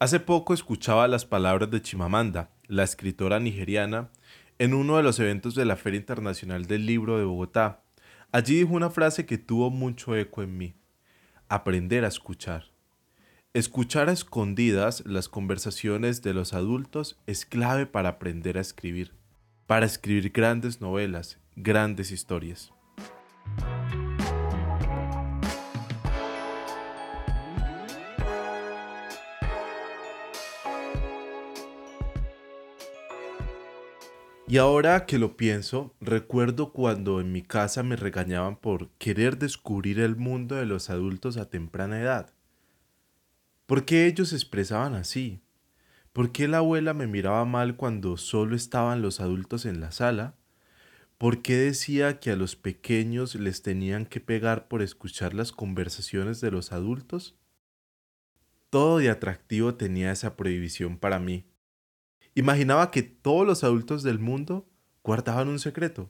Hace poco escuchaba las palabras de Chimamanda, la escritora nigeriana, en uno de los eventos de la Feria Internacional del Libro de Bogotá. Allí dijo una frase que tuvo mucho eco en mí. Aprender a escuchar. Escuchar a escondidas las conversaciones de los adultos es clave para aprender a escribir, para escribir grandes novelas, grandes historias. Y ahora que lo pienso, recuerdo cuando en mi casa me regañaban por querer descubrir el mundo de los adultos a temprana edad. ¿Por qué ellos se expresaban así? ¿Por qué la abuela me miraba mal cuando solo estaban los adultos en la sala? ¿Por qué decía que a los pequeños les tenían que pegar por escuchar las conversaciones de los adultos? Todo de atractivo tenía esa prohibición para mí. Imaginaba que todos los adultos del mundo guardaban un secreto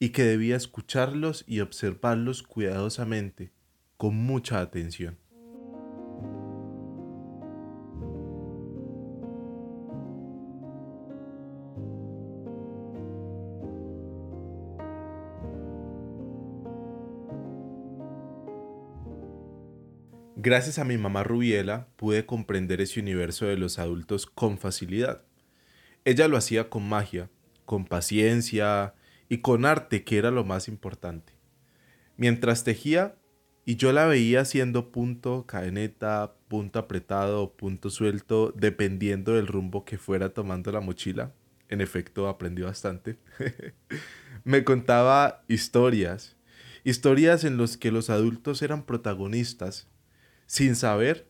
y que debía escucharlos y observarlos cuidadosamente, con mucha atención. Gracias a mi mamá Rubiela pude comprender ese universo de los adultos con facilidad. Ella lo hacía con magia, con paciencia y con arte, que era lo más importante. Mientras tejía, y yo la veía haciendo punto, cadeneta, punto apretado punto suelto, dependiendo del rumbo que fuera tomando la mochila. En efecto, aprendí bastante. Me contaba historias, historias en las que los adultos eran protagonistas, sin saber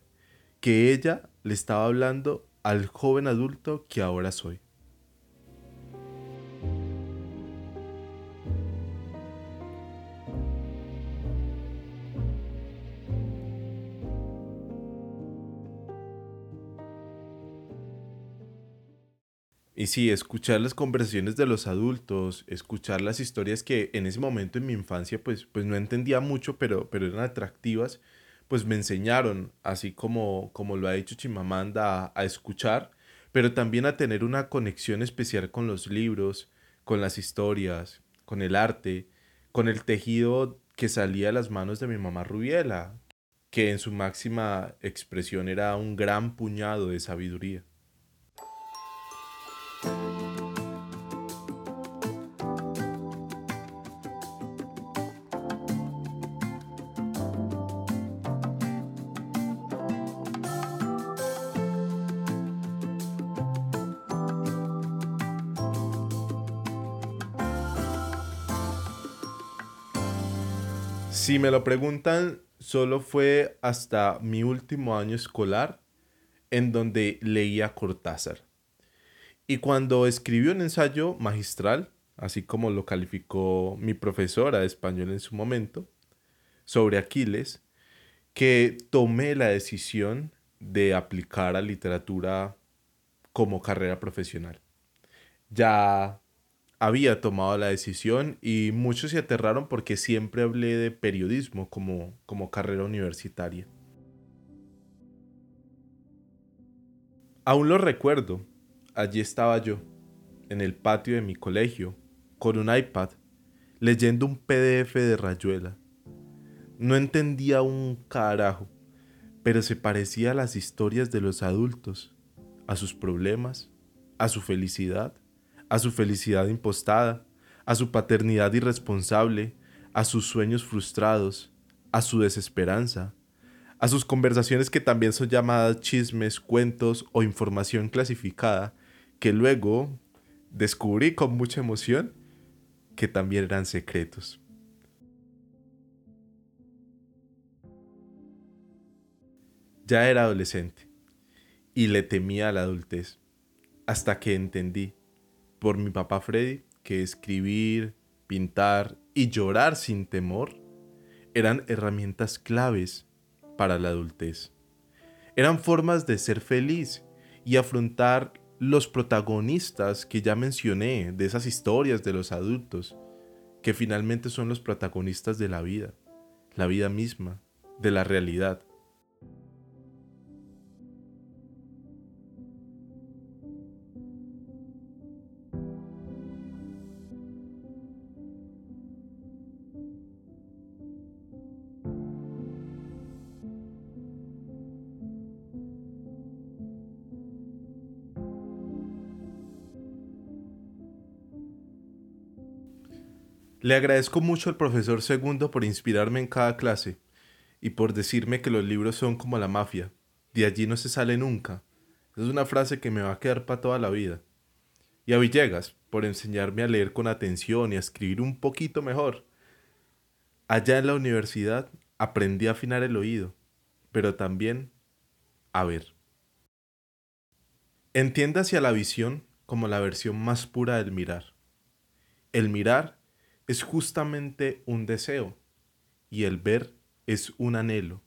que ella le estaba hablando al joven adulto que ahora soy. Y sí, escuchar las conversaciones de los adultos, escuchar las historias que en ese momento en mi infancia pues, pues no entendía mucho, pero, pero eran atractivas, pues me enseñaron, así como, como lo ha dicho Chimamanda, a, a escuchar, pero también a tener una conexión especial con los libros, con las historias, con el arte, con el tejido que salía de las manos de mi mamá Rubiela, que en su máxima expresión era un gran puñado de sabiduría. Si me lo preguntan, solo fue hasta mi último año escolar en donde leía Cortázar. Y cuando escribió un ensayo magistral, así como lo calificó mi profesora de español en su momento, sobre Aquiles, que tomé la decisión de aplicar a literatura como carrera profesional. Ya había tomado la decisión y muchos se aterraron porque siempre hablé de periodismo como, como carrera universitaria. Aún lo recuerdo, allí estaba yo, en el patio de mi colegio, con un iPad, leyendo un PDF de Rayuela. No entendía un carajo, pero se parecía a las historias de los adultos, a sus problemas, a su felicidad a su felicidad impostada, a su paternidad irresponsable, a sus sueños frustrados, a su desesperanza, a sus conversaciones que también son llamadas chismes, cuentos o información clasificada, que luego descubrí con mucha emoción que también eran secretos. Ya era adolescente y le temía a la adultez, hasta que entendí por mi papá Freddy que escribir, pintar y llorar sin temor eran herramientas claves para la adultez. Eran formas de ser feliz y afrontar los protagonistas que ya mencioné de esas historias de los adultos, que finalmente son los protagonistas de la vida, la vida misma, de la realidad. Le agradezco mucho al profesor Segundo por inspirarme en cada clase y por decirme que los libros son como la mafia, de allí no se sale nunca. Es una frase que me va a quedar para toda la vida. Y a Villegas, por enseñarme a leer con atención y a escribir un poquito mejor. Allá en la universidad aprendí a afinar el oído, pero también a ver. Entiéndase a la visión como la versión más pura del mirar. El mirar es justamente un deseo y el ver es un anhelo.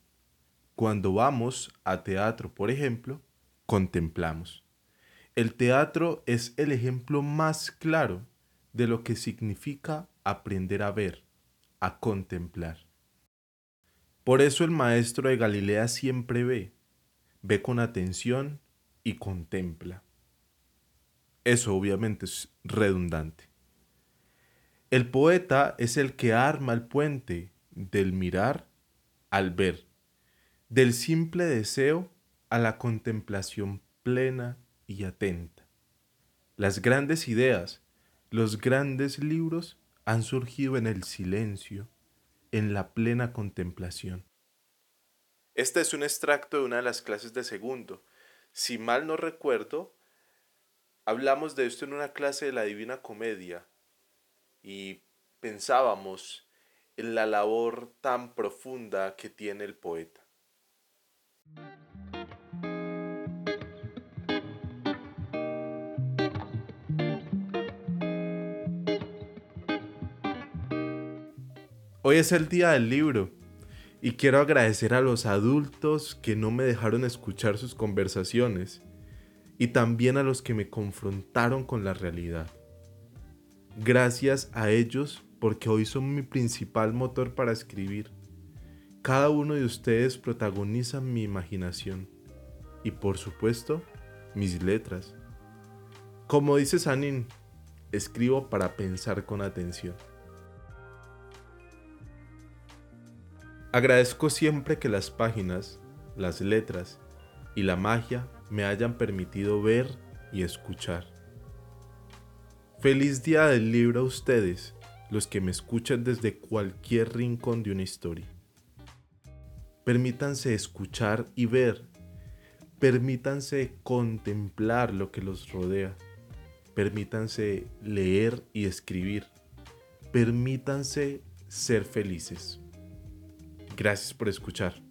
Cuando vamos a teatro, por ejemplo, contemplamos. El teatro es el ejemplo más claro de lo que significa aprender a ver, a contemplar. Por eso el maestro de Galilea siempre ve, ve con atención y contempla. Eso obviamente es redundante. El poeta es el que arma el puente del mirar al ver, del simple deseo a la contemplación plena y atenta. Las grandes ideas, los grandes libros han surgido en el silencio, en la plena contemplación. Este es un extracto de una de las clases de segundo. Si mal no recuerdo, hablamos de esto en una clase de la Divina Comedia y pensábamos en la labor tan profunda que tiene el poeta. Hoy es el día del libro y quiero agradecer a los adultos que no me dejaron escuchar sus conversaciones y también a los que me confrontaron con la realidad. Gracias a ellos porque hoy son mi principal motor para escribir. Cada uno de ustedes protagoniza mi imaginación y por supuesto mis letras. Como dice Sanin, escribo para pensar con atención. Agradezco siempre que las páginas, las letras y la magia me hayan permitido ver y escuchar. Feliz día del libro a ustedes, los que me escuchan desde cualquier rincón de una historia. Permítanse escuchar y ver. Permítanse contemplar lo que los rodea. Permítanse leer y escribir. Permítanse ser felices. Gracias por escuchar.